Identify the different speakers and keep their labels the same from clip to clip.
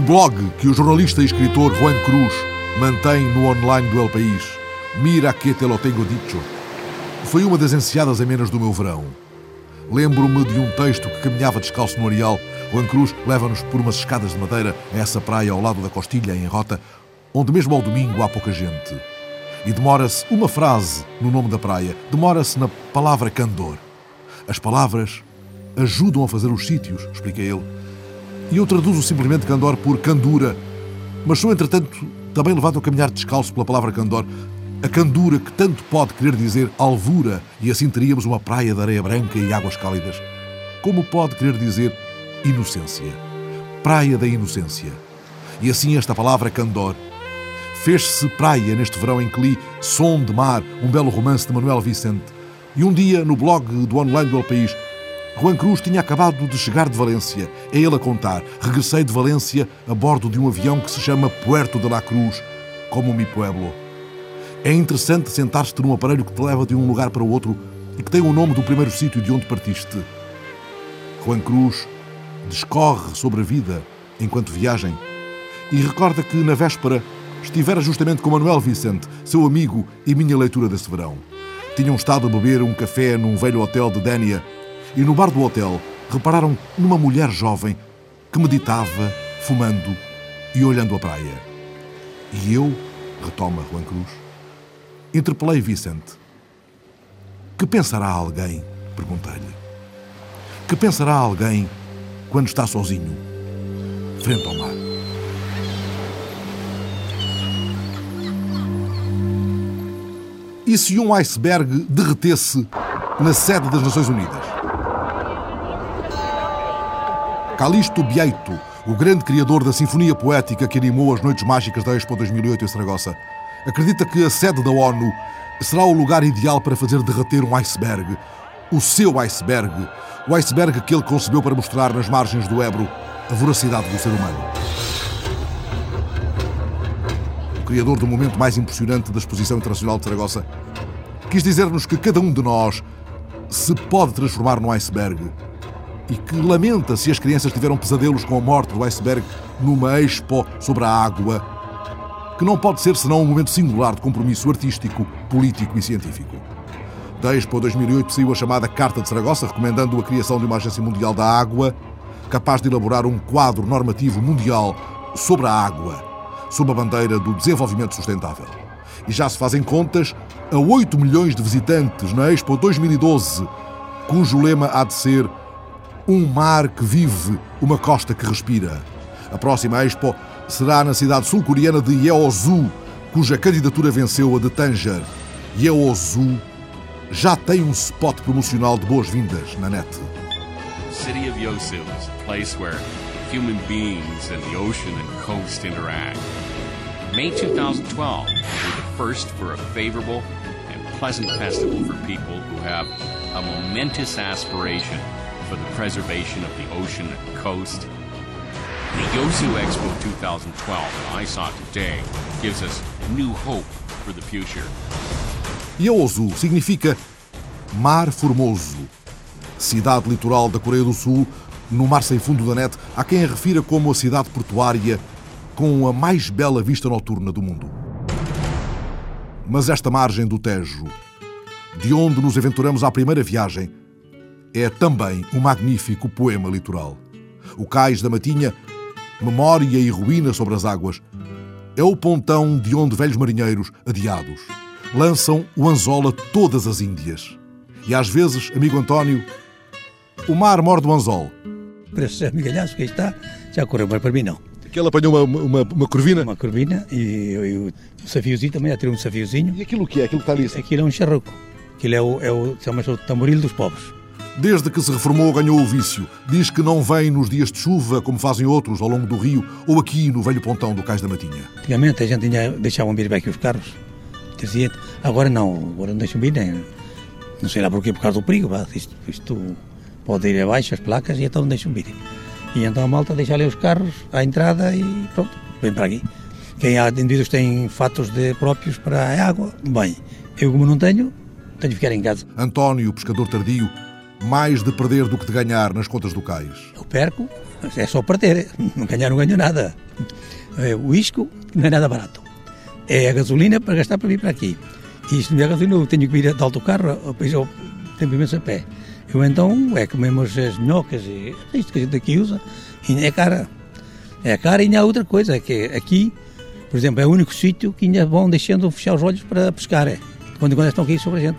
Speaker 1: O blog que o jornalista e escritor Juan Cruz mantém no online do El País, Mira que te lo tengo dicho, foi uma das enseadas amenas do meu verão. Lembro-me de um texto que caminhava descalço no areal. Juan Cruz leva-nos por umas escadas de madeira a essa praia ao lado da Costilha, em Rota, onde mesmo ao domingo há pouca gente. E demora-se uma frase no nome da praia, demora-se na palavra candor. As palavras ajudam a fazer os sítios, explica ele. E eu traduzo simplesmente candor por candura, mas sou, entretanto, também levado a caminhar descalço pela palavra candor, a candura que tanto pode querer dizer alvura, e assim teríamos uma praia de areia branca e águas cálidas, como pode querer dizer inocência, praia da inocência. E assim esta palavra candor fez-se praia neste verão em que li Som de Mar, um belo romance de Manuel Vicente. E um dia, no blog do online do El País, Juan Cruz tinha acabado de chegar de Valência. É ele a contar. Regressei de Valência a bordo de um avião que se chama Puerto de la Cruz, como mi pueblo. É interessante sentar-te num aparelho que te leva de um lugar para o outro e que tem o nome do primeiro sítio de onde partiste. Juan Cruz discorre sobre a vida enquanto viagem e recorda que, na véspera, estivera justamente com Manuel Vicente, seu amigo e minha leitura desse verão. Tinham estado a beber um café num velho hotel de Dénia e no bar do hotel repararam numa mulher jovem que meditava, fumando e olhando a praia. E eu, retoma Juan Cruz, interpelei Vicente. Que pensará alguém? Perguntei-lhe. Que pensará alguém quando está sozinho, frente ao mar? E se um iceberg derretesse na sede das Nações Unidas? Calixto Bieito, o grande criador da sinfonia poética que animou as noites mágicas da Expo 2008 em Saragossa, acredita que a sede da ONU será o lugar ideal para fazer derreter um iceberg. O seu iceberg. O iceberg que ele concebeu para mostrar nas margens do Ebro a voracidade do ser humano. O criador do momento mais impressionante da Exposição Internacional de Saragossa quis dizer-nos que cada um de nós se pode transformar num iceberg e que lamenta se as crianças tiveram pesadelos com a morte do iceberg numa expo sobre a água, que não pode ser senão um momento singular de compromisso artístico, político e científico. Da Expo 2008 saiu a chamada Carta de Saragossa, recomendando a criação de uma Agência Mundial da Água, capaz de elaborar um quadro normativo mundial sobre a água, sob a bandeira do desenvolvimento sustentável. E já se fazem contas a 8 milhões de visitantes na Expo 2012, cujo lema há de ser um mar que vive, uma costa que respira. A próxima Expo será na cidade sul-coreana de Yeosu, cuja candidatura venceu a de Tanger. Yeosu já tem um spot promocional de boas-vindas na net.
Speaker 2: City of Yosu is a place where human beings and the ocean and coast interact. May 2012 will be the first for a favorable and pleasant festival for people who have a momentous aspiration for the preservation of the ocean and coast. The Yosu Expo 2012 that I saw today gives us new hope for the future.
Speaker 1: Yeosu significa Mar Formoso, cidade litoral da Coreia do Sul, no mar sem fundo da net, há quem a refira como a cidade portuária com a mais bela vista noturna do mundo. Mas esta margem do Tejo, de onde nos aventuramos à primeira viagem, é também um magnífico poema litoral. O cais da Matinha, memória e ruína sobre as águas, é o pontão de onde velhos marinheiros, adiados, lançam o anzol a todas as Índias. E às vezes, amigo António, o mar morde o anzol.
Speaker 3: Para esses amigalhaços que aí está, já correu, mas para mim não.
Speaker 1: Que ele apanhou uma, uma, uma corvina.
Speaker 3: Uma corvina e, e o safiozinho também, já tirou um safiozinho.
Speaker 1: E aquilo que é? Aquilo que está ali?
Speaker 3: Aquilo é um charroco. Aquilo é o, é o, chama-se o tamboril dos pobres.
Speaker 1: Desde que se reformou, ganhou o vício. Diz que não vem nos dias de chuva, como fazem outros ao longo do rio, ou aqui no velho pontão do Cais da Matinha.
Speaker 3: Antigamente a gente tinha, deixavam vir aqui os carros. Dizia, agora não, agora não deixam vir nem. Não sei lá porquê, por causa do perigo. Isto, isto pode ir abaixo as placas e então não deixam vir. E então a malta deixa ali os carros à entrada e pronto, vem para aqui. Quem há indivíduos que têm fatos de próprios para a água, bem. Eu, como não tenho, tenho de ficar em casa.
Speaker 1: António, pescador tardio, mais de perder do que de ganhar nas contas do cais.
Speaker 3: Eu perco, É só perder, não ganhar, não ganho nada. É, o isco não é nada barato. É a gasolina para gastar para vir para aqui. E se não é gasolina, eu tenho que vir de autocarro, depois eu tenho imenso a pé. Eu então, é comemos as minhocas e isto que a gente aqui usa, e é cara. É cara e há outra coisa, é que aqui, por exemplo, é o único sítio que ainda vão deixando fechar os olhos para pescar. É. Quando, quando estão aqui sobre a gente,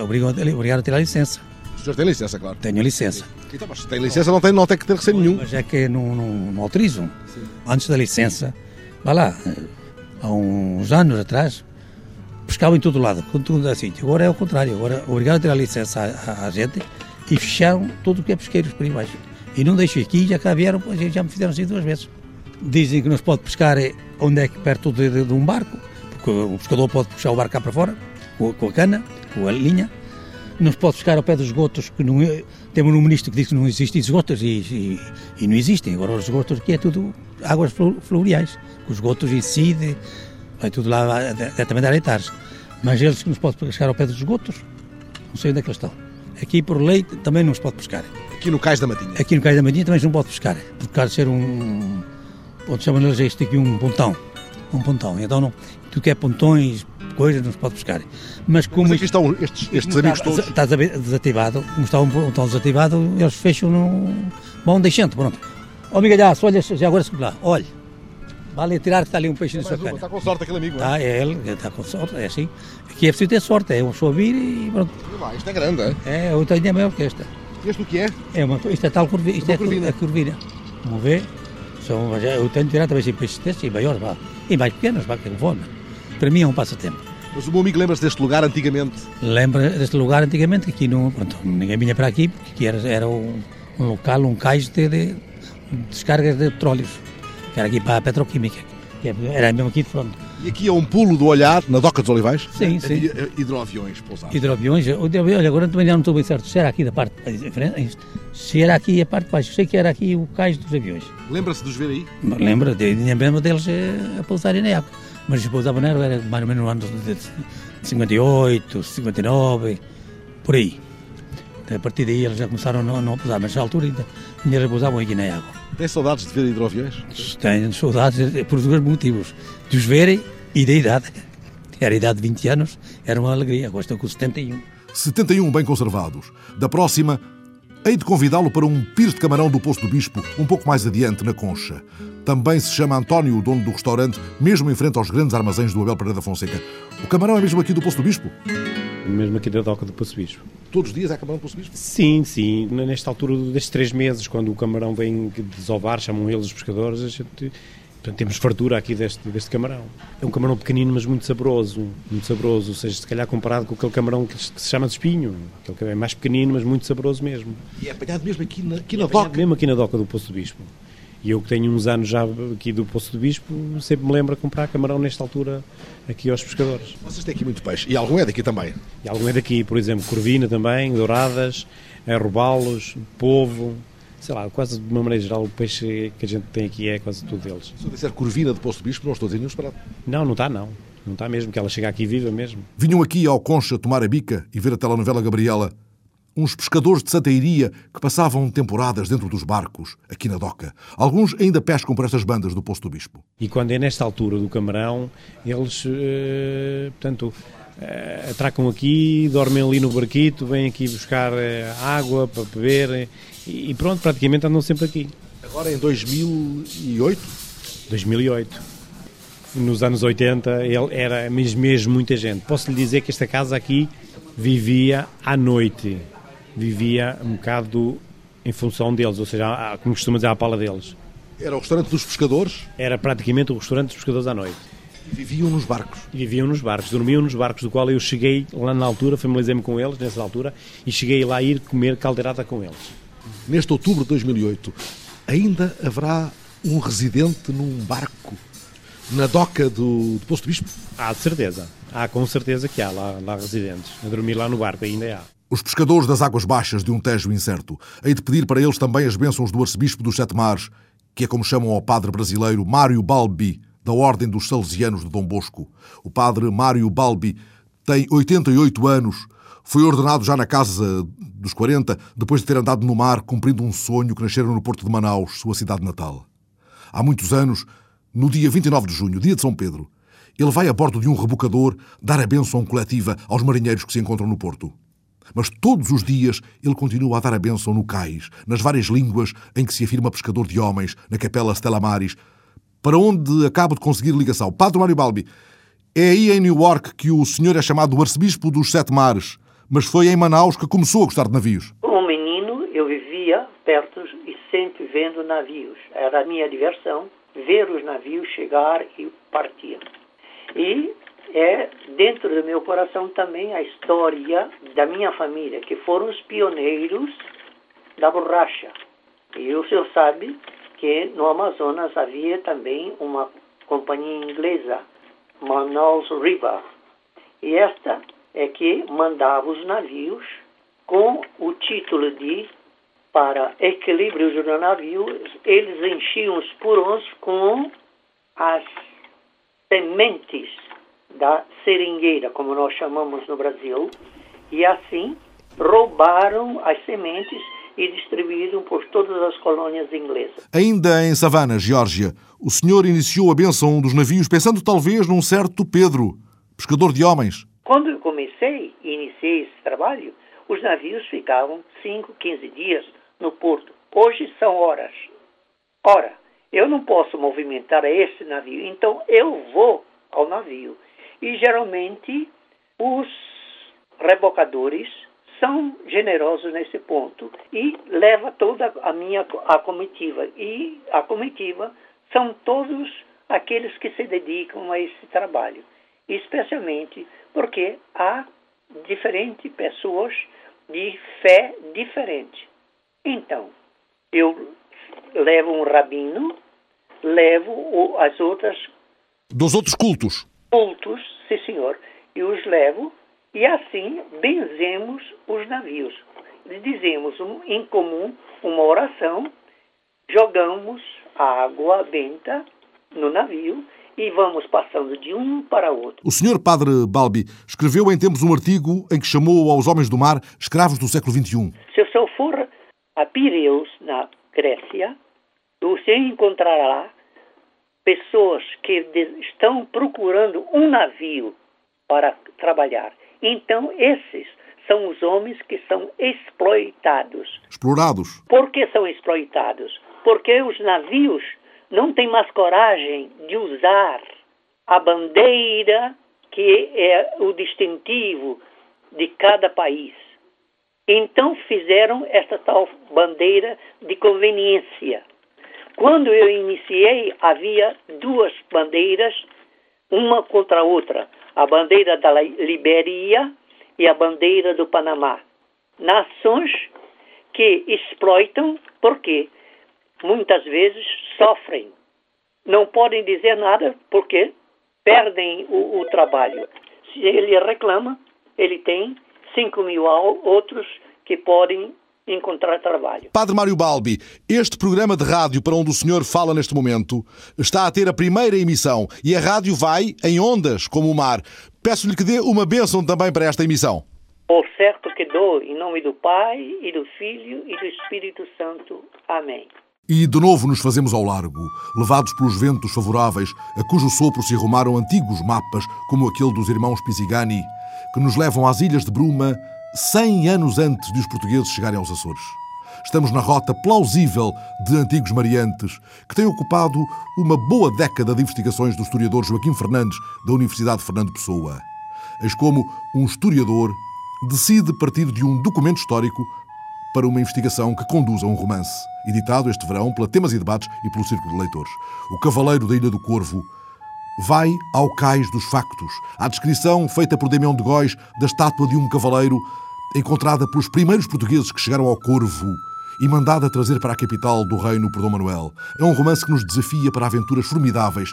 Speaker 3: obrigado, obrigado a ter a licença.
Speaker 4: O senhor tem licença, claro.
Speaker 3: Tenho licença.
Speaker 4: Então, mas tem licença, não tem, não tem que ter receio nenhum.
Speaker 3: Mas é que não, não, não autorizam. Antes da licença, vá lá, há uns anos atrás, pescavam em todo lado, com tudo assim. Agora é o contrário, agora obrigado a ter a licença à, à gente e fecharam tudo o que é pesqueiros por aí baixo. E não deixam aqui, já cá vieram, já me fizeram assim duas vezes. Dizem que não se pode pescar onde é que perto de, de, de um barco, porque o pescador pode puxar o barco cá para fora, com, com a cana, com a linha, não se pode pescar ao pé dos esgotos, que não é, temos um ministro que diz que não existem esgotos e, e, e, não existem. Agora os esgotos aqui é tudo águas fluviais. Os esgotos incidem, vai tudo lá diretamente a hectares. Mas eles que não se pode pescar ao pé dos esgotos, não sei onde é que eles estão. Aqui por lei também não se pode pescar.
Speaker 4: Aqui no Cais da Matinha?
Speaker 3: Aqui no Cais da Matinha também não pode pescar, por causa de ser um, onde chamam eles isto aqui um pontão. Um pontão. Então não, tudo que é pontões, coisas, não se pode pescar.
Speaker 4: Mas como. Mas aqui estão estes, estes amigos todos.
Speaker 3: Está desativado, como está um pontão desativado, eles fecham no. Vão deixando, pronto. Ó oh, migalhaço, olha, já agora se lá, olha. Vale tirar que está ali um peixe na sua cana.
Speaker 4: Está com sorte aquele amigo,
Speaker 3: Está, é ele, está com sorte, é assim. Aqui é preciso ter sorte, é um só vir e pronto.
Speaker 4: E lá, isto é grande, é?
Speaker 3: É, outra ainda é maior que esta.
Speaker 4: Este o que é?
Speaker 3: É uma, isto é tal curvina, isto é, curvina. a curvina. Vamos ver. São, eu tenho de tirar também peixes destes e maiores, vá. E mais pequenos, vá, que é fome. Para mim é um passatempo.
Speaker 4: Mas o meu amigo lembra-se deste lugar antigamente?
Speaker 3: Lembra deste lugar antigamente, aqui não, pronto, ninguém vinha para aqui, porque aqui era, era um, um local, um cais de, de, descargas de petróleos, que era aqui para a petroquímica, que é, era mesmo aqui de fronte.
Speaker 4: E aqui é um pulo do olhar, na Doca dos Olivais?
Speaker 3: Sim, é, sim.
Speaker 4: Hidroaviões pousados.
Speaker 3: Hidroaviões, olha, agora também não estou bem certo se era aqui da parte, se era aqui a parte de baixo, sei que era aqui o cais dos aviões.
Speaker 4: Lembra-se de os ver aí?
Speaker 3: Lembra, mesmo deles eh, a pousarem na água mas depois a Banero era mais ou menos no ano de 58, 59, por aí. Então, a partir daí eles já começaram a não, não pousar, mas nessa altura ainda, ainda eles pousavam aqui na água.
Speaker 4: Tem saudades de ver hidroaviões?
Speaker 3: Tenho saudades por dois motivos. De os verem e da idade. Era a idade de 20 anos, era uma alegria. Agora estão com 71.
Speaker 1: 71 bem conservados. Da próxima, Hei de convidá-lo para um pires de camarão do Poço do Bispo, um pouco mais adiante, na Concha. Também se chama António, o dono do restaurante, mesmo em frente aos grandes armazéns do Abel Pereira da Fonseca. O camarão é mesmo aqui do Poço do Bispo?
Speaker 5: Mesmo aqui da doca do Poço do Bispo.
Speaker 4: Todos os dias é camarão do Poço do Bispo?
Speaker 5: Sim, sim. Nesta altura destes três meses, quando o camarão vem desovar, chamam eles os pescadores, a gente Portanto, temos fartura aqui deste, deste camarão. É um camarão pequenino, mas muito saboroso. Muito saboroso, ou seja, se calhar comparado com aquele camarão que, que se chama de espinho. Aquele é mais pequenino, mas muito saboroso mesmo.
Speaker 4: E é apanhado mesmo aqui na, aqui
Speaker 5: na
Speaker 4: é doca?
Speaker 5: Mesmo aqui na doca do Poço do Bispo. E eu que tenho uns anos já aqui do Poço do Bispo, sempre me lembro a comprar camarão nesta altura aqui aos pescadores.
Speaker 4: Vocês têm aqui muito peixe. E algum é daqui também?
Speaker 5: E algum é daqui, por exemplo, corvina também, douradas, robalos, polvo, sei lá, quase de uma maneira geral, o peixe que a gente tem aqui é quase tudo deles.
Speaker 4: Se eu disser Corvina de Poço do Bispo, não estou a dizer nenhum esperado.
Speaker 5: Não, não está, não. Não está mesmo, que ela chega aqui viva mesmo.
Speaker 1: Vinham aqui ao Concha tomar a bica e ver a telenovela Gabriela uns pescadores de Santa Iria que passavam temporadas dentro dos barcos, aqui na doca. Alguns ainda pescam por estas bandas do Poço do Bispo.
Speaker 5: E quando é nesta altura do camarão, eles, uh, portanto, uh, atracam aqui, dormem ali no barquito, vêm aqui buscar uh, água para beber e pronto, praticamente andam sempre aqui.
Speaker 4: Agora em 2008?
Speaker 5: 2008. Nos anos 80 ele era mesmo, mesmo muita gente. Posso lhe dizer que esta casa aqui vivia à noite. Vivia um bocado em função deles, ou seja, como costuma dizer, à pala deles.
Speaker 4: Era o restaurante dos pescadores?
Speaker 5: Era praticamente o restaurante dos pescadores à noite.
Speaker 4: E viviam nos barcos?
Speaker 5: E viviam nos barcos, dormiam nos barcos, do qual eu cheguei lá na altura, familiarizei-me com eles nessa altura, e cheguei lá a ir comer caldeirada com eles
Speaker 4: neste outubro de 2008, ainda haverá um residente num barco na doca do, do Posto Bispo?
Speaker 5: Há de certeza. Há com certeza que há lá, lá residentes. A dormir lá no barco ainda há.
Speaker 1: Os pescadores das águas baixas de um tejo incerto. Hei de pedir para eles também as bênçãos do arcebispo dos Sete Mares, que é como chamam ao padre brasileiro Mário Balbi, da Ordem dos Salesianos de Dom Bosco. O padre Mário Balbi tem 88 anos, Foi ordenado já na casa dos 40, depois de ter andado no mar cumprindo um sonho que nascera no porto de Manaus, sua cidade natal. Há muitos anos, no dia 29 de junho, dia de São Pedro, ele vai a bordo de um rebocador dar a bênção coletiva aos marinheiros que se encontram no porto. Mas todos os dias ele continua a dar a bênção no cais, nas várias línguas em que se afirma pescador de homens, na capela Stella Maris, para onde acabo de conseguir ligação. Padre Mário Balbi, é aí em Newark que o senhor é chamado arcebispo dos sete mares, mas foi em Manaus que começou a gostar de navios.
Speaker 6: Um menino, eu vivia perto e sempre vendo navios. Era a minha diversão ver os navios chegar e partir. E é dentro do meu coração também a história da minha família, que foram os pioneiros da borracha. E o senhor sabe que no Amazonas havia também uma companhia inglesa, Manaus River. E esta é que mandava os navios com o título de para equilíbrio do navio, eles enchiam os purões com as sementes da seringueira, como nós chamamos no Brasil, e assim roubaram as sementes e distribuíram por todas as colônias inglesas.
Speaker 1: Ainda em Savana, Geórgia, o senhor iniciou a benção dos navios pensando talvez num certo Pedro, pescador de homens.
Speaker 6: Quando comecei e iniciei esse trabalho, os navios ficavam 5, 15 dias no porto. Hoje são horas. Ora, eu não posso movimentar esse navio, então eu vou ao navio. E geralmente os rebocadores são generosos nesse ponto e leva toda a minha a comitiva. E a comitiva são todos aqueles que se dedicam a esse trabalho, especialmente porque há diferentes pessoas de fé diferente. Então, eu levo um rabino, levo as outras.
Speaker 1: Dos outros cultos?
Speaker 6: Cultos, sim senhor. E os levo, e assim benzemos os navios. Dizemos em comum uma oração, jogamos a água benta no navio e vamos passando de um para outro.
Speaker 1: O senhor Padre Balbi escreveu em tempos um artigo em que chamou aos homens do mar escravos do século XXI.
Speaker 6: Se eu for a Pireus, na Grécia, você encontrará pessoas que estão procurando um navio para trabalhar. Então, esses são os homens que são exploitados.
Speaker 1: Explorados.
Speaker 6: Por que são exploitados? Porque os navios não têm mais coragem de usar a bandeira que é o distintivo de cada país. Então fizeram essa tal bandeira de conveniência. Quando eu iniciei, havia duas bandeiras, uma contra a outra: a bandeira da Libéria e a bandeira do Panamá. Nações que exploitam porque muitas vezes sofrem. Não podem dizer nada porque perdem o, o trabalho. Se ele reclama, ele tem 5 mil outros que podem encontrar trabalho.
Speaker 1: Padre Mário Balbi, este programa de rádio para onde o senhor fala neste momento está a ter a primeira emissão e a rádio vai em ondas como o mar. Peço-lhe que dê uma bênção também para esta emissão.
Speaker 6: Por certo que dou, em nome do Pai, e do Filho, e do Espírito Santo. Amém.
Speaker 1: E de novo nos fazemos ao largo, levados pelos ventos favoráveis, a cujo sopro se arrumaram antigos mapas, como aquele dos irmãos Pisigani, que nos levam às Ilhas de Bruma 100 anos antes de os portugueses chegarem aos Açores. Estamos na rota plausível de antigos mariantes, que tem ocupado uma boa década de investigações do historiador Joaquim Fernandes, da Universidade Fernando Pessoa. Eis como um historiador decide partir de um documento histórico para uma investigação que conduz a um romance, editado este verão pela Temas e Debates e pelo Círculo de Leitores. O Cavaleiro da Ilha do Corvo vai ao cais dos factos, à descrição feita por Damião de Góis da estátua de um cavaleiro encontrada pelos primeiros portugueses que chegaram ao Corvo e mandada trazer para a capital do reino por Dom Manuel. É um romance que nos desafia para aventuras formidáveis,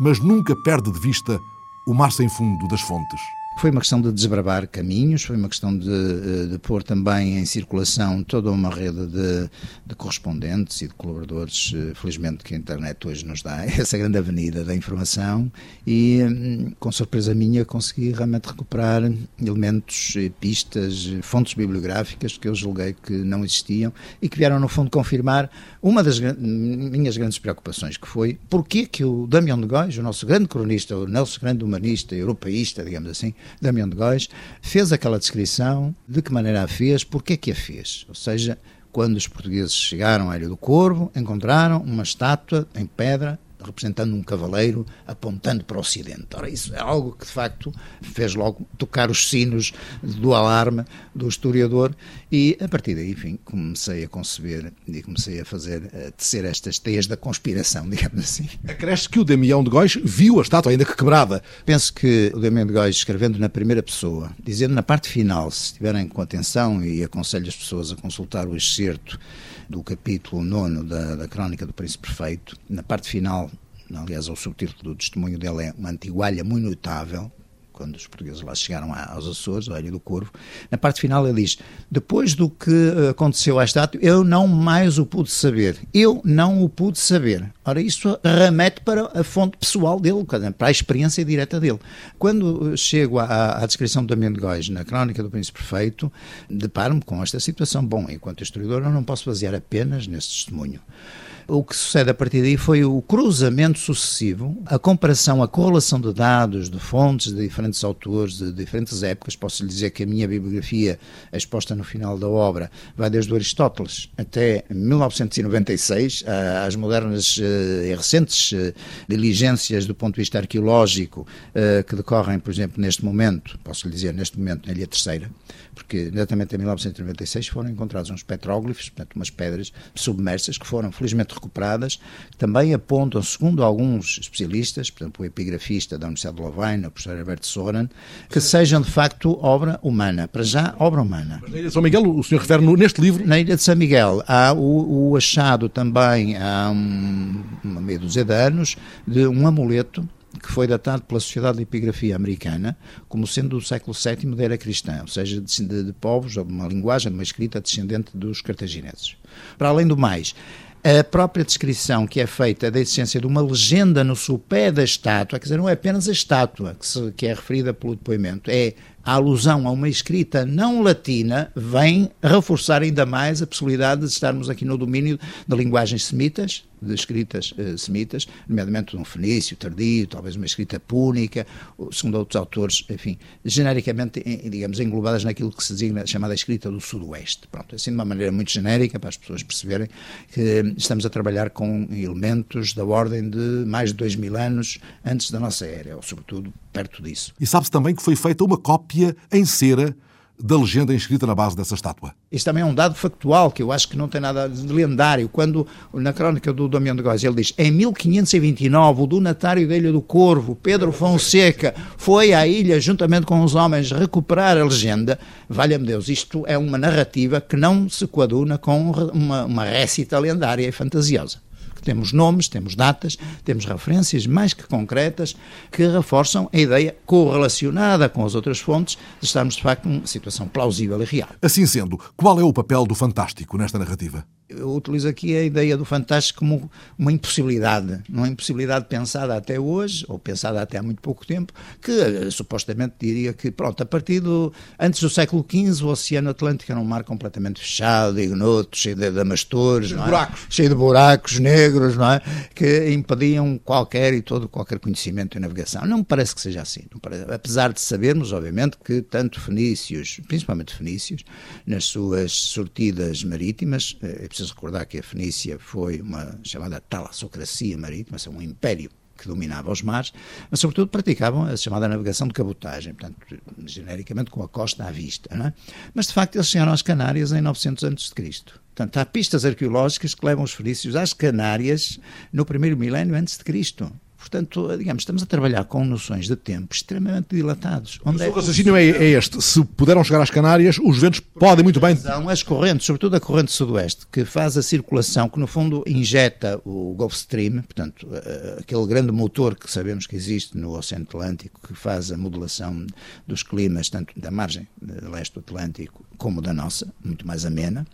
Speaker 1: mas nunca perde de vista o mar sem fundo das fontes.
Speaker 7: Foi uma questão de desbravar caminhos, foi uma questão de, eh, de pôr também em circulação toda uma rede de, de correspondentes e de colaboradores, eh, felizmente que a internet hoje nos dá essa grande avenida da informação e, hum, com surpresa minha, consegui realmente recuperar elementos, pistas, fontes bibliográficas que eu julguei que não existiam e que vieram, no fundo, confirmar uma das minhas grandes preocupações, que foi porquê que o Damião de Góis, o nosso grande cronista, o nosso grande humanista, europeísta, digamos assim, Damião de Góis, fez aquela descrição, de que maneira a fez, porquê que a fez. Ou seja, quando os portugueses chegaram à Ilha do Corvo, encontraram uma estátua em pedra representando um cavaleiro apontando para o Ocidente. Ora, isso é algo que de facto fez logo tocar os sinos do alarme do historiador e a partir daí, enfim, comecei a conceber e comecei a fazer, a tecer estas teias da conspiração, digamos assim.
Speaker 4: Acresce que o Damião de Góis viu a estátua, ainda que quebrada.
Speaker 7: Penso que o Damião de Góis, escrevendo na primeira pessoa, dizendo na parte final, se estiverem com atenção e aconselho as pessoas a consultar o excerto do capítulo 9 da, da Crónica do Príncipe Perfeito, na parte final, aliás, o subtítulo do testemunho dele é uma antigualha muito notável, quando os portugueses lá chegaram aos Açores, à Ilha do Corvo, na parte final ele diz: Depois do que eh, aconteceu à estátua, eu não mais o pude saber. Eu não o pude saber. Ora, isso remete para a fonte pessoal dele, para a experiência direta dele. Quando chego à, à descrição do Damião de Góis na Crónica do Príncipe Perfeito, deparo-me com esta situação. Bom, enquanto historiador, eu não posso basear apenas nesse testemunho. O que sucede a partir daí foi o cruzamento sucessivo, a comparação, a correlação de dados, de fontes de diferentes autores, de diferentes épocas. Posso lhe dizer que a minha bibliografia, exposta no final da obra, vai desde Aristóteles até 1996, às modernas eh, e recentes eh, diligências do ponto de vista arqueológico eh, que decorrem, por exemplo, neste momento, posso lhe dizer, neste momento, na Ilha Terceira, porque exatamente em 1996 foram encontrados uns petróglifos, portanto, umas pedras submersas que foram felizmente recuperadas, também apontam, segundo alguns especialistas, por exemplo, o epigrafista da Universidade de Lovaina, o professor Herbert Soren, que sejam de facto obra humana. Para já, obra humana.
Speaker 4: Mas na Ilha de São Miguel, o senhor refere neste livro?
Speaker 7: Na Ilha de São Miguel há o, o achado também há um, uma meia dúzia de anos de um amuleto que foi datado pela Sociedade de Epigrafia Americana como sendo do século VII da era cristã, ou seja, de, de, povos, uma linguagem, uma escrita descendente dos cartagineses. Para além do mais, a própria descrição que é feita da existência de uma legenda no sopé da estátua, quer dizer, não é apenas a estátua que, se, que é referida pelo depoimento, é a alusão a uma escrita não latina vem reforçar ainda mais a possibilidade de estarmos aqui no domínio de linguagens semitas, de escritas uh, semitas, nomeadamente um fenício tardio, talvez uma escrita púnica, segundo outros autores, enfim, genericamente, digamos, englobadas naquilo que se designa chamada escrita do Sudoeste. Pronto, assim de uma maneira muito genérica, para as pessoas perceberem que estamos a trabalhar com elementos da ordem de mais de dois mil anos antes da nossa era, ou sobretudo perto disso.
Speaker 1: E sabe-se também que foi feita uma cópia em cera da legenda inscrita na base dessa estátua.
Speaker 7: Isso também é um dado factual que eu acho que não tem nada de lendário. Quando, na crónica do Damião de Góis, ele diz: em 1529, o donatário da Ilha do Corvo, Pedro Fonseca, foi à ilha juntamente com os homens recuperar a legenda. Valha-me Deus, isto é uma narrativa que não se coaduna com uma, uma récita lendária e fantasiosa. Temos nomes, temos datas, temos referências mais que concretas que reforçam a ideia correlacionada com as outras fontes de estarmos, de facto, numa situação plausível e real.
Speaker 1: Assim sendo, qual é o papel do fantástico nesta narrativa?
Speaker 7: Eu utilizo aqui a ideia do fantástico como uma impossibilidade, uma impossibilidade pensada até hoje, ou pensada até há muito pouco tempo, que uh, supostamente diria que, pronto, a partir do, antes do século XV, o Oceano Atlântico era um mar completamente fechado, ignoto, cheio de damastores,
Speaker 4: cheio,
Speaker 7: de
Speaker 4: é? buracos.
Speaker 7: cheio de buracos negros, não é? que impediam qualquer e todo qualquer conhecimento e navegação. Não me parece que seja assim, apesar de sabermos, obviamente, que tanto fenícios, principalmente fenícios, nas suas sortidas marítimas, é preciso recordar que a Fenícia foi uma chamada talassocracia marítima, um império que dominava os mares, mas sobretudo praticavam a chamada navegação de cabotagem, portanto, genericamente com a costa à vista. É? Mas de facto eles chegaram às Canárias em 900 a.C. Portanto, há pistas arqueológicas que levam os fenícios às Canárias no primeiro milénio antes de Cristo. Portanto, digamos, estamos a trabalhar com noções de tempo extremamente dilatados.
Speaker 1: Onde o seu é... raciocínio é, é, este. Se puderam chegar às Canárias, os ventos podem muito bem...
Speaker 7: São as correntes, sobretudo a corrente sudoeste, que faz a circulação, que no fundo injeta o Gulf Stream, portanto, aquele grande motor que sabemos que existe no Oceano Atlântico, que faz a modulação dos climas, tanto da margem leste do Atlântico como da nossa, muito mais amena,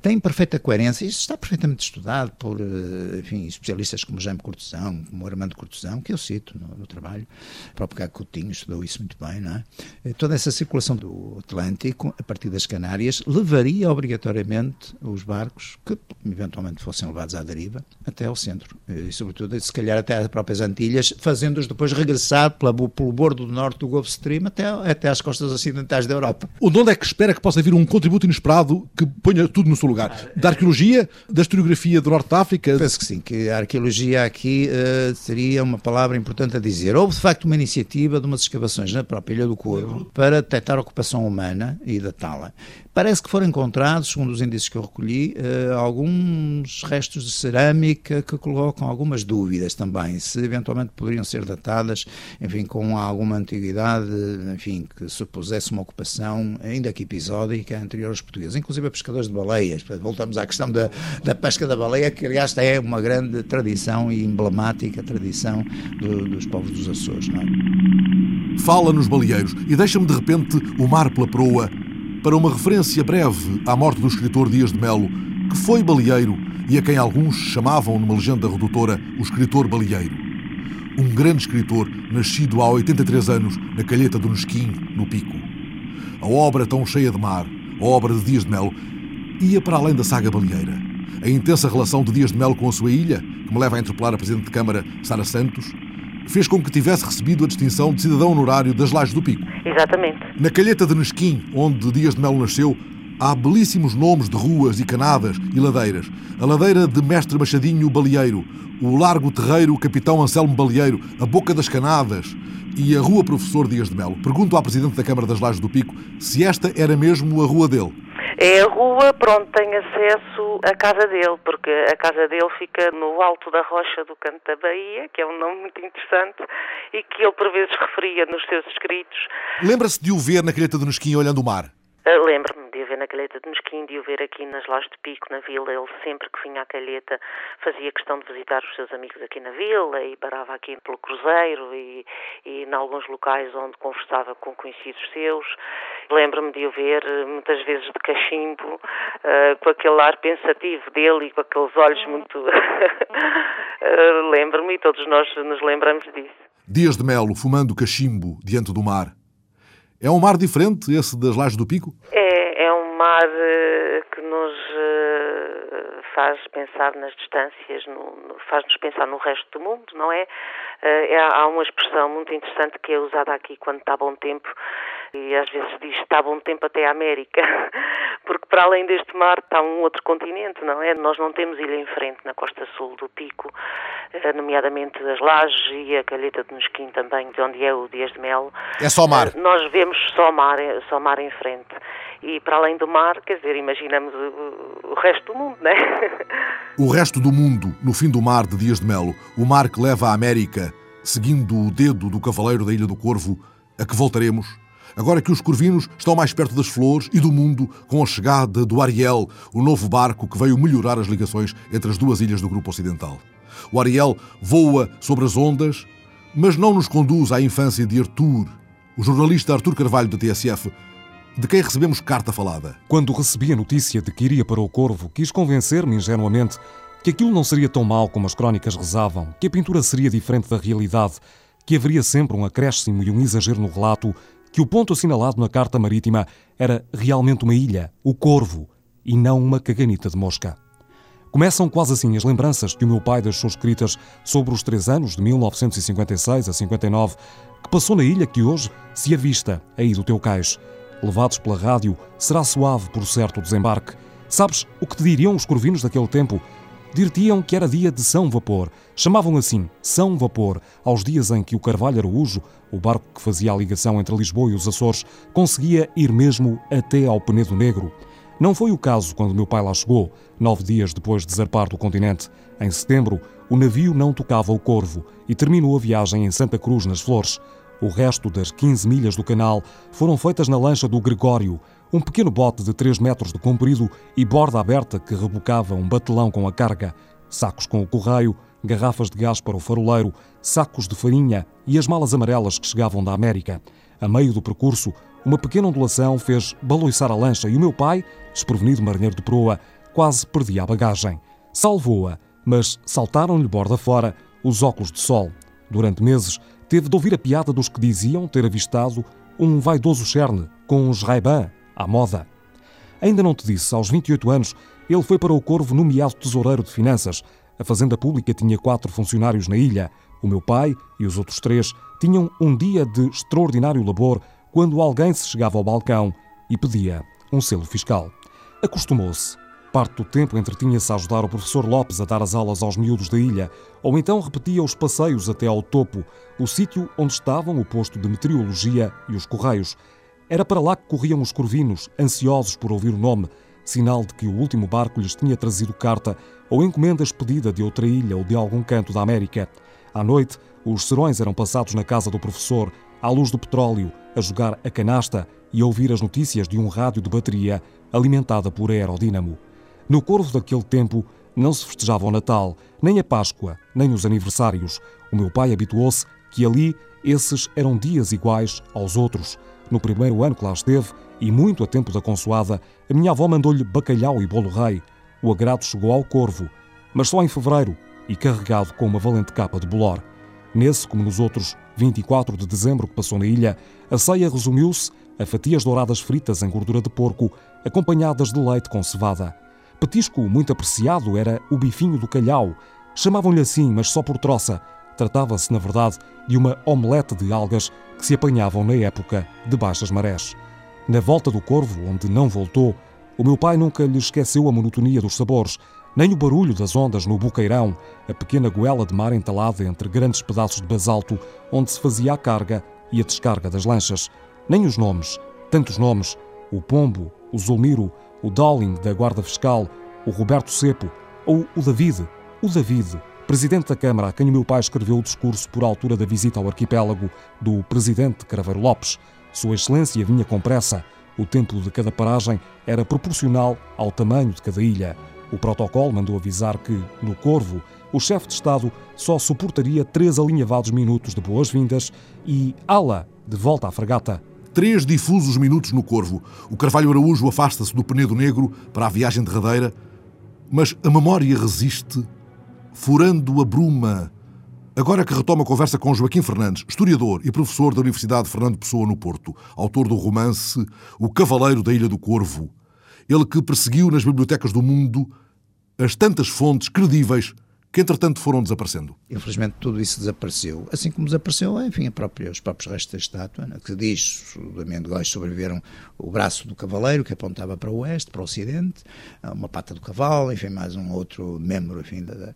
Speaker 7: tem perfeita coerência. Isso está perfeitamente estudado por eh, enfim, especialistas como Jaime Cortesão, como Armando Cortesão, que eu cito no, no trabalho. O próprio Caco Coutinho estudou isso muito bem. Não é? Eh, toda essa circulação do Atlântico, a partir das Canárias, levaria obrigatoriamente os barcos, que eventualmente fossem levados à deriva, até ao centro. Eh, e, sobretudo, se calhar até às próprias Antilhas, fazendo-os depois regressar pela, pelo bordo do norte do Gulf Stream até, até às costas ocidentais da Europa.
Speaker 1: Onde é que espera que possa vir um contributo inesperado que ponha tudo no seu lugar? Da arqueologia, da historiografia do Norte de África?
Speaker 7: Penso que sim, que a arqueologia aqui uh, seria uma palavra importante a dizer. Houve, de facto, uma iniciativa de umas escavações na própria Ilha do Corvo para detectar a ocupação humana e datá-la. Parece que foram encontrados, segundo os indícios que eu recolhi, uh, alguns restos de cerâmica que colocam algumas dúvidas também, se eventualmente poderiam ser datadas, enfim, com alguma antiguidade, enfim, que supusesse uma ocupação, ainda que episódica, anterior aos portugueses, inclusive a pescadores de baleias. Voltamos à questão da, da pesca da baleia, que aliás é uma grande tradição e emblemática tradição do, dos povos dos Açores. É?
Speaker 1: Fala nos baleeiros e deixa-me de repente o mar pela proa para uma referência breve à morte do escritor Dias de Melo, que foi baleeiro e a quem alguns chamavam, numa legenda redutora, o escritor baleeiro. Um grande escritor, nascido há 83 anos na calheta do Nesquim, no Pico. A obra tão cheia de mar, a obra de Dias de Melo, ia para além da saga baleeira. A intensa relação de Dias de Melo com a sua ilha, que me leva a interpelar a Presidente de Câmara, Sara Santos, fez com que tivesse recebido a distinção de cidadão honorário das Lajes do Pico.
Speaker 8: Exatamente.
Speaker 1: Na calheta de Nesquim, onde Dias de Melo nasceu, há belíssimos nomes de ruas e canadas e ladeiras. A ladeira de Mestre Machadinho Baleeiro, o Largo Terreiro Capitão Anselmo Baleeiro, a Boca das Canadas e a Rua Professor Dias de Melo. Pergunto à Presidente da Câmara das Lajes do Pico se esta era mesmo a rua dele.
Speaker 8: É a rua para onde tem acesso à casa dele, porque a casa dele fica no alto da rocha do Canto da Bahia, que é um nome muito interessante e que ele por vezes referia nos seus escritos.
Speaker 1: Lembra-se de o ver na calheta do Nesquim olhando o mar?
Speaker 8: Uh, Lembro-me de o ver na calheta de Mesquim, de o ver aqui nas Lajes de Pico, na vila. Ele sempre que vinha à calheta fazia questão de visitar os seus amigos aqui na vila e parava aqui pelo cruzeiro e, e em alguns locais onde conversava com conhecidos seus. Lembro-me de o ver eh, muitas vezes de cachimbo, uh, com aquele ar pensativo dele e com aqueles olhos muito. uh, Lembro-me e todos nós nos lembramos disso.
Speaker 1: Dias de Melo fumando cachimbo diante do mar. É um mar diferente, esse das Lajes do Pico?
Speaker 8: É, é um mar uh, que nos uh, faz pensar nas distâncias, faz-nos pensar no resto do mundo, não é? Uh, é? Há uma expressão muito interessante que é usada aqui quando está bom tempo, e às vezes diz está bom tempo até a América, porque para além deste mar está um outro continente, não é? Nós não temos ilha em frente na costa sul do Pico, eh, nomeadamente as Lajes e a Calheta de Nosquim também, de onde é o Dias de Melo.
Speaker 1: É só mar?
Speaker 8: Eh, nós vemos só mar, eh, só mar em frente. E para além do mar, quer dizer, imaginamos o, o resto do mundo, não é?
Speaker 1: O resto do mundo, no fim do mar de Dias de Melo, o mar que leva à América, seguindo o dedo do cavaleiro da Ilha do Corvo, a que voltaremos agora que os corvinos estão mais perto das flores e do mundo com a chegada do Ariel, o novo barco que veio melhorar as ligações entre as duas ilhas do Grupo Ocidental. O Ariel voa sobre as ondas, mas não nos conduz à infância de Artur, o jornalista Artur Carvalho da TSF, de quem recebemos carta falada.
Speaker 9: Quando recebi a notícia de que iria para o Corvo, quis convencer-me ingenuamente que aquilo não seria tão mal como as crónicas rezavam, que a pintura seria diferente da realidade, que haveria sempre um acréscimo e um exagero no relato que o ponto assinalado na carta marítima era realmente uma ilha, o Corvo, e não uma caganita de mosca. Começam quase assim as lembranças que o meu pai deixou escritas sobre os três anos de 1956 a 59, que passou na ilha que hoje se avista aí do teu cais. Levados pela rádio, será suave por certo desembarque. Sabes o que te diriam os corvinos daquele tempo? Dir-te-iam que era dia de São Vapor. Chamavam assim São Vapor aos dias em que o Carvalho Araújo, o barco que fazia a ligação entre Lisboa e os Açores, conseguia ir mesmo até ao Penedo Negro. Não foi o caso quando meu pai lá chegou, nove dias depois de zarpar do continente. Em setembro, o navio não tocava o Corvo e terminou a viagem em Santa Cruz, nas Flores. O resto das 15 milhas do canal foram feitas na lancha do Gregório, um pequeno bote de 3 metros de comprido e borda aberta que rebocava um batelão com a carga, sacos com o correio, garrafas de gás para o faroleiro, sacos de farinha e as malas amarelas que chegavam da América. A meio do percurso, uma pequena ondulação fez baloiçar a lancha e o meu pai, desprevenido marinheiro de proa, quase perdia a bagagem. Salvou-a, mas saltaram-lhe borda fora os óculos de sol. Durante meses, teve de ouvir a piada dos que diziam ter avistado um vaidoso cherne com uns raibã à moda. Ainda não te disse, aos 28 anos, ele foi para o Corvo nomeado tesoureiro de finanças. A Fazenda Pública tinha quatro funcionários na ilha. O meu pai e os outros três tinham um dia de extraordinário labor quando alguém se chegava ao balcão e pedia um selo fiscal. Acostumou-se Parte do tempo entretinha-se a ajudar o professor Lopes a dar as aulas aos miúdos da ilha, ou então repetia os passeios até ao topo, o sítio onde estavam o posto de meteorologia e os correios. Era para lá que corriam os corvinos, ansiosos por ouvir o nome, sinal de que o último barco lhes tinha trazido carta ou encomenda expedida de outra ilha ou de algum canto da América. À noite, os serões eram passados na casa do professor, à luz do petróleo, a jogar a canasta e a ouvir as notícias de um rádio de bateria alimentada por aerodínamo. No Corvo daquele tempo não se festejava o Natal, nem a Páscoa, nem os aniversários. O meu pai habituou-se que ali esses eram dias iguais aos outros. No primeiro ano que lá esteve, e muito a tempo da consoada, a minha avó mandou-lhe bacalhau e bolo rei. O agrado chegou ao Corvo, mas só em fevereiro e carregado com uma valente capa de bolor. Nesse, como nos outros 24 de dezembro que passou na ilha, a ceia resumiu-se a fatias douradas fritas em gordura de porco, acompanhadas de leite com cevada. Petisco muito apreciado era o bifinho do calhau. Chamavam-lhe assim, mas só por troça. Tratava-se, na verdade, de uma omelete de algas que se apanhavam na época de baixas marés. Na volta do corvo, onde não voltou, o meu pai nunca lhe esqueceu a monotonia dos sabores, nem o barulho das ondas no buqueirão, a pequena goela de mar entalada entre grandes pedaços de basalto, onde se fazia a carga e a descarga das lanchas, nem os nomes, tantos nomes, o pombo, o zulmiro, o Dowling da Guarda Fiscal, o Roberto Cepo ou o David, o David, presidente da Câmara, a quem o meu pai escreveu o discurso por altura da visita ao arquipélago do presidente Craveiro Lopes. Sua Excelência vinha com pressa. O tempo de cada paragem era proporcional ao tamanho de cada ilha. O protocolo mandou avisar que, no Corvo, o chefe de Estado só suportaria três alinhavados minutos de boas-vindas e ala de volta à fragata.
Speaker 1: Três difusos minutos no Corvo. O Carvalho Araújo afasta-se do Penedo Negro para a viagem derradeira, mas a memória resiste, furando a bruma. Agora que retoma a conversa com Joaquim Fernandes, historiador e professor da Universidade Fernando Pessoa no Porto, autor do romance O Cavaleiro da Ilha do Corvo. Ele que perseguiu nas bibliotecas do mundo as tantas fontes credíveis que entretanto foram desaparecendo.
Speaker 7: Infelizmente tudo isso desapareceu, assim como desapareceu, enfim, própria, os próprios restos da estátua, né, que diz, o Damião de Góis sobreviveram o braço do cavaleiro, que apontava para o oeste, para o ocidente, uma pata do cavalo, enfim, mais um outro membro, enfim, da, da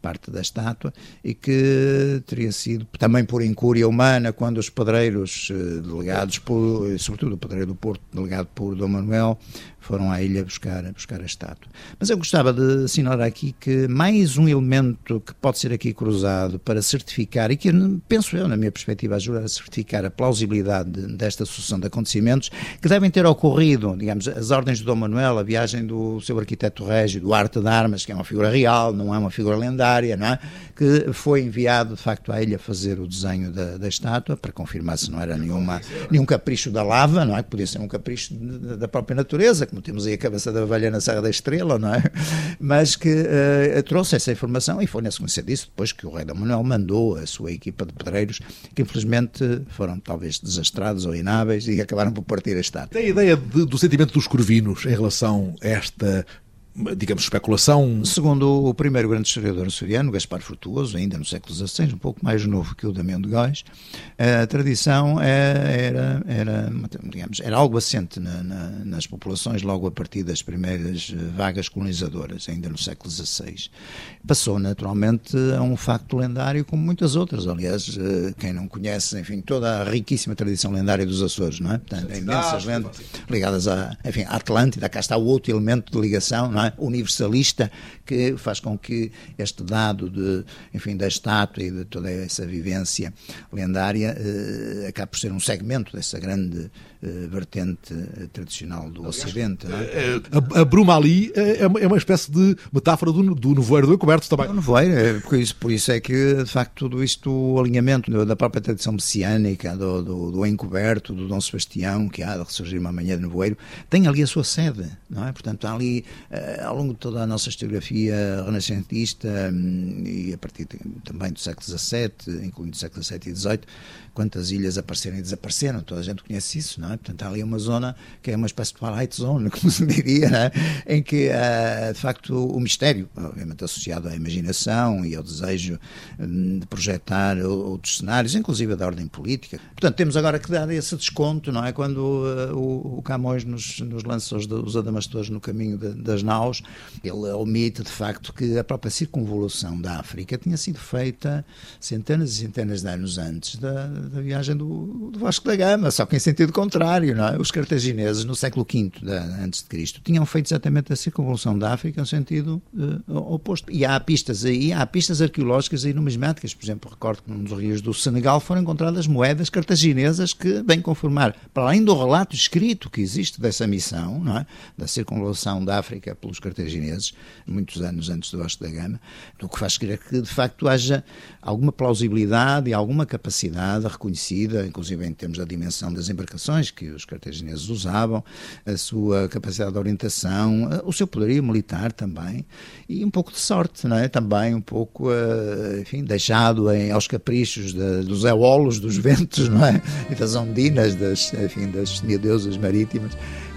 Speaker 7: parte da estátua, e que teria sido, também por incúria humana, quando os pedreiros eh, delegados por, sobretudo o pedreiro do Porto, delegado por Dom Manuel, foram à ilha buscar, buscar a estátua. Mas eu gostava de assinalar aqui que mais um elemento que pode ser aqui cruzado para certificar, e que penso eu, na minha perspectiva, ajuda a certificar a plausibilidade desta sucessão de acontecimentos, que devem ter ocorrido, digamos, as ordens de Dom Manuel, a viagem do seu arquiteto Régio, do Arte de Armas, que é uma figura real, não é uma figura lendária, não é? que foi enviado, de facto, à ilha fazer o desenho da, da estátua, para confirmar se não era nenhuma, nenhum capricho da lava, não é? Que podia ser um capricho da própria natureza, como temos aí a cabeça da velha na Serra da Estrela, não é? Mas que uh, trouxe essa informação e foi na sequência disso, depois que o rei da Manuel mandou a sua equipa de pedreiros, que infelizmente foram talvez desastrados ou inábeis e acabaram por partir a estátua.
Speaker 1: Tem a ideia de, do sentimento dos corvinos em relação a esta digamos, especulação.
Speaker 7: Segundo o primeiro grande historiador açoriano, Gaspar Frutuoso, ainda no século XVI, um pouco mais novo que o Damião de Góis, a tradição é, era, era, digamos, era algo assente na, na, nas populações logo a partir das primeiras vagas colonizadoras, ainda no século XVI. Passou naturalmente a um facto lendário como muitas outras. Aliás, eh, quem não conhece, enfim, toda a riquíssima tradição lendária dos Açores, não é? Portanto, imensas lendas ligadas à, enfim, à Atlântida, cá está o outro elemento de ligação, não é? É? universalista que faz com que este dado de, enfim, da estátua e de toda essa vivência lendária eh, acabe por ser um segmento dessa grande vertente eh, tradicional do Ocidente. Não é?
Speaker 4: a, a, bruma ali é, é uma, é uma espécie de metáfora do, do nevoeiro do encoberto também.
Speaker 7: O nevoeiro, é, por, isso, por isso é que, de facto, tudo isto, o alinhamento da própria tradição messiânica, do, do, do encoberto, do Dom Sebastião, que há de ressurgir uma manhã de nevoeiro, tem ali a sua sede, não é? Portanto, há ali, ao longo de toda a nossa historiografia renascentista um, e a partir de, também do século XVII, incluindo o século XVII e XVIII, quantas ilhas apareceram e desapareceram, toda a gente conhece isso, não é? Portanto, há ali uma zona que é uma espécie de twilight zone, como se diria, é? em que, uh, de facto, o mistério, obviamente associado à imaginação e ao desejo um, de projetar outros cenários, inclusive da ordem política. Portanto, temos agora que dar esse desconto, não é? Quando uh, o, o, Camões nos, nos lança os, os adamastores no caminho de, das naus, ele omite, de facto, que a própria circunvolução da África tinha sido feita centenas e centenas de anos antes da, da viagem do, do, Vasco da Gama, só que em sentido contrário. Não é? Os cartagineses, no século V da, antes de Cristo, tinham feito exatamente a circunvolução da África em sentido uh, oposto. E há pistas aí, há pistas arqueológicas e numismáticas. Por exemplo, recordo que num dos rios do Senegal foram encontradas moedas cartaginesas que vêm conformar, para além do relato escrito que existe dessa missão, é? da circunvolução da África pelos cartagineses, muitos anos antes do Vasco da Gama, o que faz crer que, de facto, haja alguma plausibilidade e alguma capacidade reconhecida, inclusive em termos da dimensão das embarcações que os cartagineses usavam, a sua capacidade de orientação, o seu poderio militar também, e um pouco de sorte, não é? Também um pouco, eh, enfim, deixado em, aos caprichos de, dos eolos, dos ventos, não é? E das ondinas, das, enfim, das semideusas marítimas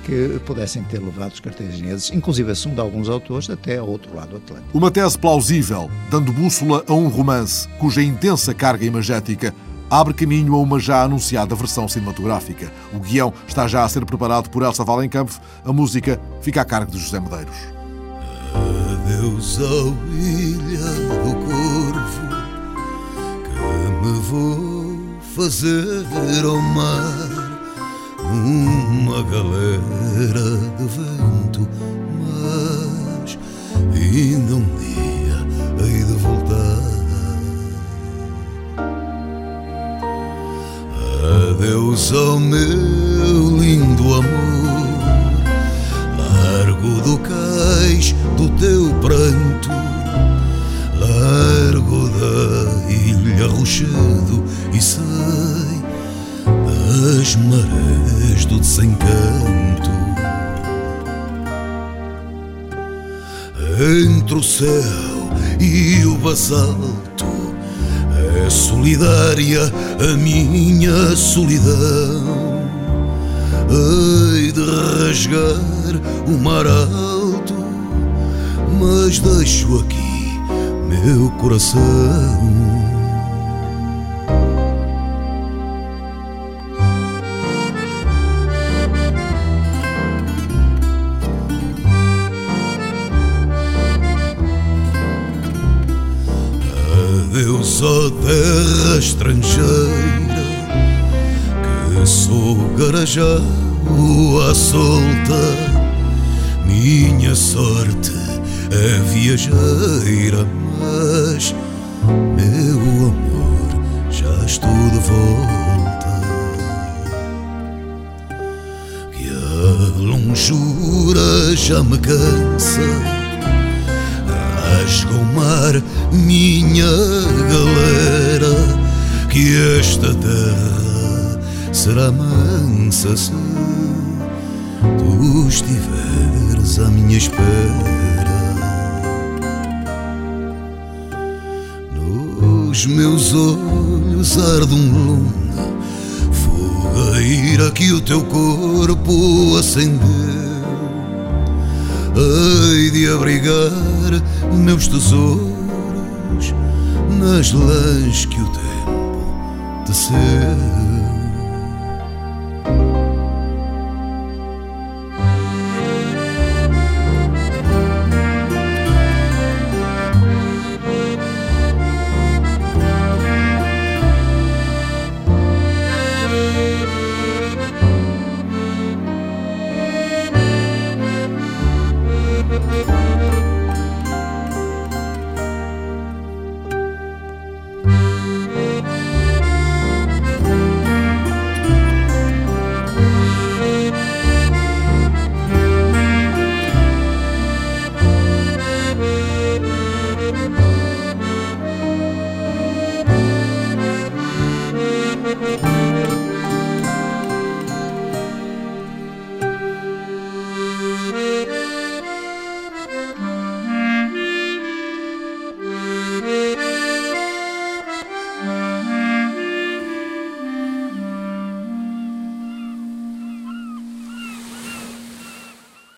Speaker 7: que pudessem ter levado os cartagineses, inclusive segundo alguns autores, até ao outro lado do Atlântico.
Speaker 1: Uma tese plausível, dando bússola a um romance cuja intensa carga imagética abre caminho a uma já anunciada versão cinematográfica. O guião está já a ser preparado por Elsa Valenkampf, a música fica a cargo de José Medeiros.
Speaker 10: Adeus ao ilha do Corvo que me vou fazer ao mar uma galera de vento, mas ainda um dia Ao meu lindo amor, largo do cais do teu pranto, largo da ilha rochedo e sei das marés do desencanto. Entre o céu e o basalto é solidária a minha solidão. Hei de rasgar o mar alto, mas deixo aqui meu coração. Só terra estrangeira que sou garajado à solta. Minha sorte é viajeira, mas meu amor já estou de volta. Que a longura já me cansa rasga o mar, minha galera, que esta terra será mansa se tu estiveres à minha espera. Nos meus olhos arde um lume, fogueira que o teu corpo acendeu hei de abrigar meus tesouros nas lãs que o tempo teceu.